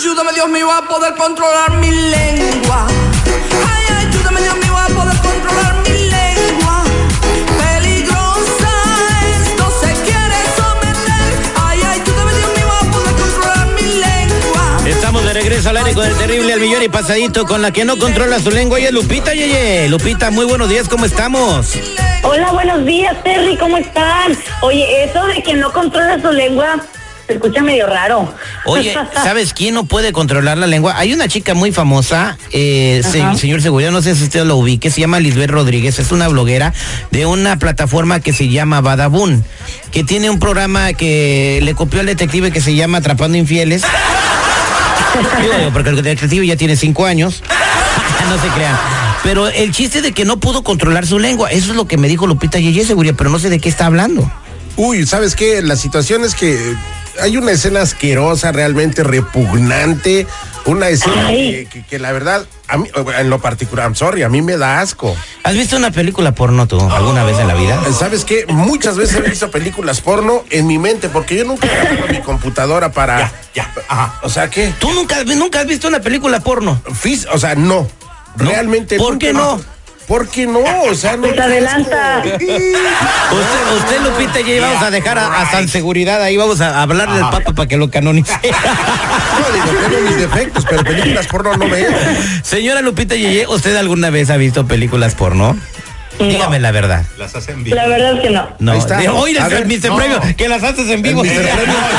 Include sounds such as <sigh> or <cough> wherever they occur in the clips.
Ayúdame Dios mío a poder controlar mi lengua. Ay, ayúdame Dios mío a poder controlar mi lengua. Peligrosa, esto se quiere someter. Ay, ayúdame Dios mío a poder controlar mi lengua. Estamos de regreso al aire con el terrible al millón y pasadito con la que no controla su lengua y es Lupita Yeye. Lupita, muy buenos días, ¿cómo estamos? Hola, buenos días, Terry, ¿cómo están? Oye, eso de que no controla su lengua se escucha medio raro. Oye, <laughs> ¿sabes quién no puede controlar la lengua? Hay una chica muy famosa, eh, se- señor Seguridad, no sé si usted lo ubique, se llama Lisbeth Rodríguez, es una bloguera de una plataforma que se llama Badabun, que tiene un programa que le copió al detective que se llama Atrapando Infieles. <laughs> Digo, porque el detective ya tiene cinco años. <laughs> no se crean. Pero el chiste de que no pudo controlar su lengua, eso es lo que me dijo Lupita Yeye Seguridad, pero no sé de qué está hablando. Uy, ¿sabes qué? La situación es que hay una escena asquerosa, realmente repugnante. Una escena que, que- que la verdad, a mí, en lo particular, I'm sorry, a mí me da asco. ¿Has visto una película porno tú alguna vez en la vida? ¿Sabes qué? Muchas veces he visto películas porno en mi mente, porque yo nunca he mi computadora para... Ya, ajá. O sea, ¿qué? ¿Tú nunca, nunca has visto una película porno? Fis- o sea, no. Realmente ¿Por nunca- qué no? ¿Por qué no? O sea, no. Pues adelanta. <laughs> Usted, usted Lupita, ya vamos a dejar a, a San Seguridad ahí, vamos a hablarle al Papa para que lo canonice. <laughs> No, digo, tengo mis defectos, pero películas porno no veo. Señora Lupita Yeye, ¿usted alguna vez ha visto películas porno? Dígame la verdad. Las hacen bien. La verdad es que no. No, está. de- oye, el Mr. no. Premio, que las haces en vivo. Mr. Premio,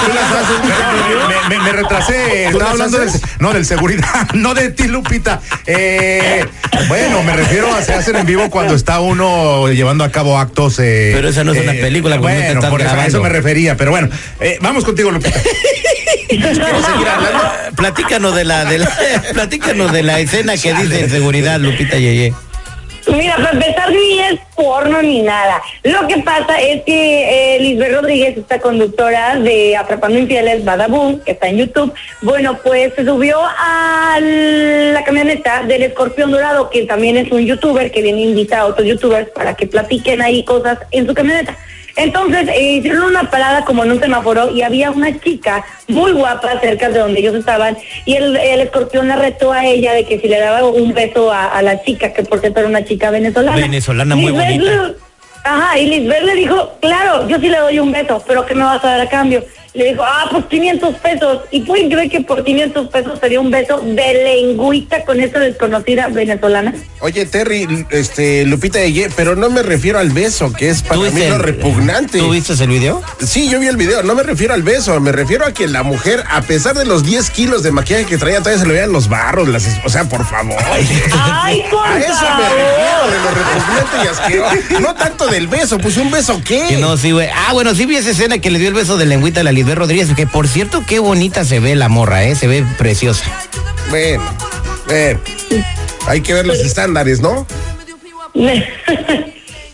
¿tú las haces, <laughs> Mr. Premio? Me, me- me retrasé, ¿Tú estaba hablando del, no del seguridad, <laughs> no de ti, Lupita. Eh, bueno, me refiero a se hacen en vivo cuando está uno llevando a cabo actos. eh, Pero esa no es una película, cuando no te Bueno, por eso, a eso me refería, pero bueno, eh, vamos contigo, Lupita. <laughs> Platícanos de la, de la- platícanos de la escena que dice en seguridad, Lupita Yeye. Mira, para empezar, ni es porno ni nada. Lo que pasa es que eh, Lisbeth Rodríguez, esta conductora de Atrapando Infieles, Badaboom, que está en YouTube, bueno, pues se subió a la camioneta del Escorpión Dorado, que también es un youtuber que viene a invitar a otros youtubers para que platiquen ahí cosas en su camioneta. Entonces eh, hicieron una parada como en un semáforo y había una chica muy guapa cerca de donde ellos estaban y el, el escorpión la retó a ella de que si le daba un beso a, a la chica, que por cierto era una chica venezolana. Venezolana muy Lisbeth bonita. le- Ajá, y Lisbeth le dijo, claro, yo sí le doy un beso, pero ¿qué me vas a dar a cambio? Le dijo, ah, pues 500 pesos. ¿Y pueden creer que por 500 pesos sería un beso de lengüita con esa desconocida venezolana? Oye, Terry, este, Lupita de Ye, pero no me refiero al beso, que es para mí lo el- repugnante. ¿Tú viste el video? Sí, yo vi el video, no me refiero al beso, me refiero a que la mujer, a pesar de los 10 kilos de maquillaje que traía, todavía se le veían los barros, las, o sea, por favor. ¡Ay, <laughs> por A eso me refiero, de lo repugnante y asqueroso. No tanto del beso, pues un beso qué. Que no, sí, güey. Ah, bueno, sí vi esa escena que le dio el beso de lengüita a la Lisbeth Rodríguez, que por cierto, qué bonita se ve la morra, ¿eh? Se ve preciosa. Bueno, bueno, hay que ver los estándares, ¿no? <laughs>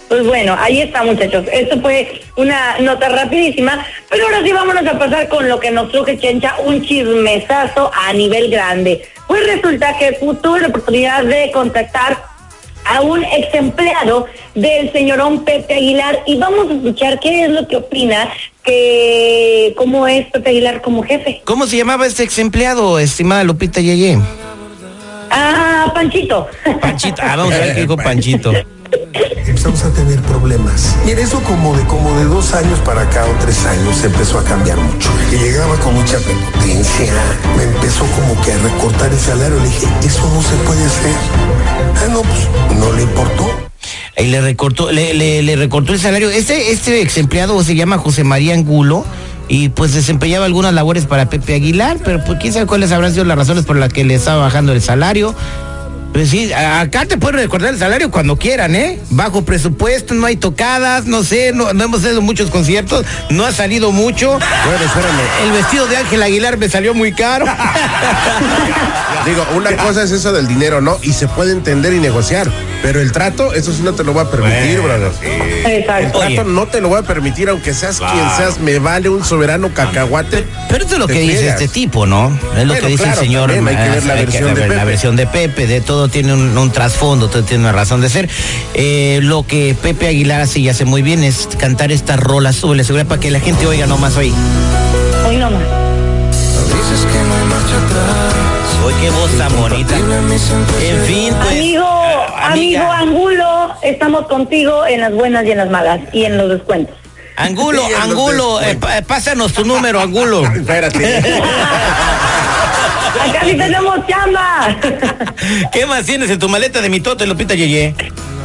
Pues bueno, ahí está muchachos. Esto fue una nota rapidísima, pero ahora sí vámonos a pasar con lo que nos truje Chencha, un chismesazo a nivel grande. Pues resulta que tuve la oportunidad de contactar a un ex empleado del señorón Pepe Aguilar y vamos a escuchar qué es lo que opina, que cómo es Pepe Aguilar como jefe. ¿Cómo se llamaba este ex empleado, estimada Lupita Yeye? Ah, Panchito. Panchito. Ah, vamos a ver qué dijo <laughs> Panchito. Empezamos a tener problemas. Y en eso como de como de dos años para acá o tres años empezó a cambiar mucho. Y llegaba con mucha prepotencia, me empezó como que a recortar el salario. Le dije, eso no se puede hacer. Ah, no, pues no le importó. Y le recortó, le recortó el salario. Este, este ex empleado se llama José María Angulo y pues desempeñaba algunas labores para Pepe Aguilar, pero pues quién sabe cuáles habrán sido las razones por las que le estaba bajando el salario. Pues sí, acá te pueden recordar el salario cuando quieran, ¿eh? Bajo presupuesto, no hay tocadas, no sé, no, no hemos hecho muchos conciertos, no ha salido mucho. Bueno, espérame. El vestido de Ángel Aguilar me salió muy caro. <laughs> Digo, una cosa es eso del dinero, ¿no? Y se puede entender y negociar. Pero el trato, eso sí no te lo voy a permitir, brother. El Exacto. trato Oye. no te lo voy a permitir, aunque seas quien seas, me vale un soberano cacahuate. Pero esto es lo que dice este tipo, ¿no? Es lo Bueno, que dice claro, el señor. también hay que ver la ah, versión de ver La Pepe. versión de Pepe, de todo tiene un, un trasfondo, todo tiene una razón de ser. Eh, lo que Pepe Aguilar hace y hace muy bien es cantar estas rolas sobre la seguridad para que la gente oiga nomás hoy. Hoy no más. Hoy qué voz tan bonita. En fin, pues. Amigo, amiga. amigo Angulo, estamos contigo en las buenas y en las malas y en los descuentos. Angulo, Sí, Angulo, eh, pa- pásanos tu número, Angulo. <laughs> Espérate. <laughs> Acá sí tenemos chamba. <laughs> ¿Qué más tienes en tu maleta de mitote, Lupita Yeye?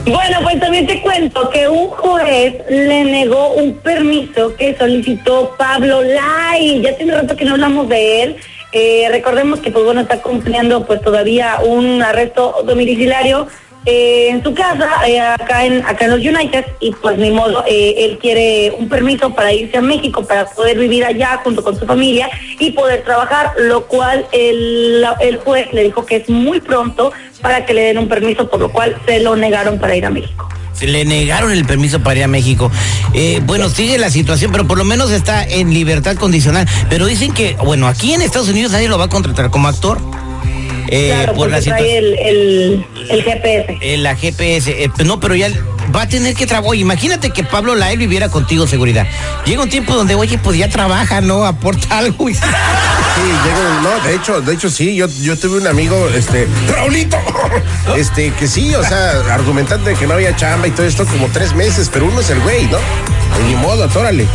Bueno, pues también te cuento que un juez le negó un permiso que solicitó Pablo Lai. Ya tiene rato que no hablamos de él. Eh, recordemos que, pues bueno, está cumpliendo pues todavía un arresto domiciliario eh, en su casa, eh, acá en acá en los United, y pues ni modo, eh, él quiere un permiso para irse a México, para poder vivir allá junto con su familia y poder trabajar, lo cual el, el juez le dijo que es muy pronto para que le den un permiso, por lo cual se lo negaron para ir a México. Se le negaron el permiso para ir a México. Eh, bueno, sigue la situación, pero por lo menos está en libertad condicional. Pero dicen que, bueno, aquí en Estados Unidos nadie lo va a contratar como actor. Eh, claro, por la situación. el, el, el GPS. Eh, la GPS, eh, pues no, pero ya va a tener que trabajar. Imagínate que Pablo Lael viviera contigo seguridad. Llega un tiempo donde, oye, pues ya trabaja, ¿no? Aporta algo. y- <laughs> Sí, llega, no, de hecho, de hecho sí, yo, yo tuve un amigo, este, Raulito, <laughs> este, que sí, o sea, argumentando de que no había chamba y todo esto como tres meses, pero uno es el güey, ¿no? Y ni modo, atórale.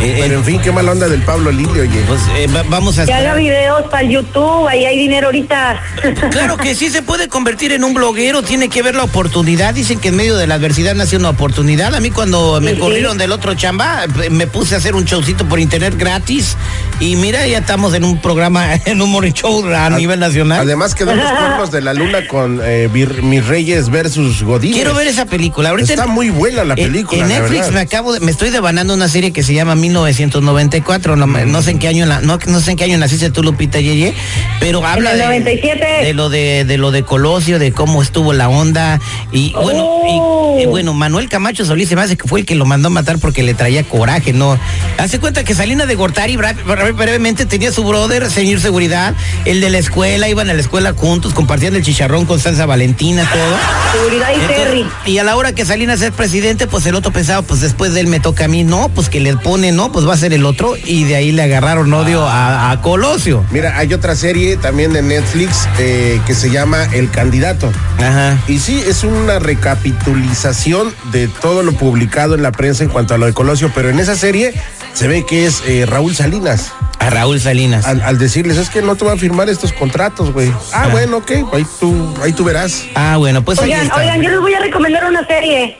Eh, pero eh. en fin, qué mala onda del Pablo Lilio, oye. Pues eh, va- vamos a Que haga esperar. videos para el YouTube, ahí hay dinero ahorita. <laughs> Claro que sí se puede convertir en un bloguero, tiene que ver la oportunidad. Dicen que en medio de la adversidad nació una oportunidad. A mí cuando me Sí, sí. corrieron del otro chamba, eh, me puse a hacer un showcito por internet gratis. Y mira, ya estamos en un programa, <laughs> en un morning show a nivel nacional. Además quedó los <laughs> cuernos de la luna con eh, Vir- Mis Reyes versus Godín. Quiero ver esa película. Ahorita Está en- muy buena la película. En, la Netflix verdad. me acabo de, me estoy devanando una serie que se llama 1994. No, sé en qué año la- no, no sé en qué año naciste tú, Lupita Yeye, pero habla de, 97. de lo de, de lo de Colosio, de cómo estuvo la onda. Y bueno, Oh. y, bueno, Manuel Camacho Solís se me hace que fue el que lo mandó a matar porque le traía coraje, ¿no? Hace cuenta que Salina de Gortari brevemente tenía su brother, señor seguridad, el de la escuela, iban a la escuela juntos, compartían el chicharrón con salsa valentina, todo. Seguridad y Entonces, Terry. y a la hora que Salinas es presidente, pues el otro pensaba, pues después de él me toca a mí, no, pues que le pone, no, pues va a ser el otro, y de ahí le agarraron odio a, a Colosio. Mira, hay otra serie también de Netflix eh, que se llama El Candidato. Ajá. Y sí, es una recapitulización de todo lo publicado en la prensa en cuanto a lo de Colosio, pero en esa serie se ve que es eh, Raúl Salinas. A Raúl Salinas. Al, al decirles, es que no te va a firmar estos contratos, güey. Ah, bueno, ok, ahí tú, ahí tú verás. Ah, bueno, pues ahí Oigan, está. oigan, yo les voy a recomendar una serie.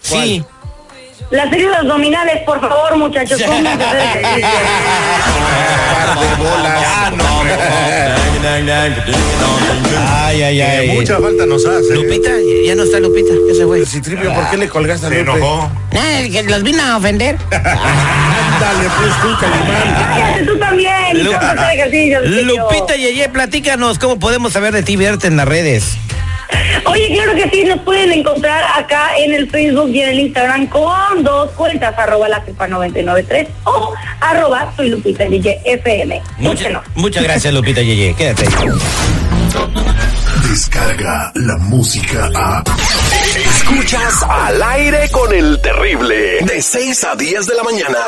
Sí. La serie de los dominales, por favor, muchachos. pónganse a hacer ejercicio. Par de bolas. Ay, ay, Que ay. mucha falta nos hace. Lupita, ya no está Lupita, ya se fue. Citripio, ¿por qué le colgaste a Se Lupe? enojó. Ah, que los vino a ofender. Ándale, pues tú, Calimán. Tú también. Lu- Vamos a hacer ejercicio. Sergio. Lupita Yeye, platícanos cómo podemos saber de ti y verte en las redes. Oye, claro que sí, nos pueden encontrar acá en el Facebook y en el Instagram con dos cuentas, arroba la cepa 993 o arroba soy Lupita DJ FM. Mucha- muchas gracias, Lupita Yeye. Quédate. Descarga la música a. Escuchas al aire con el terrible. De 6 a 10 de la mañana.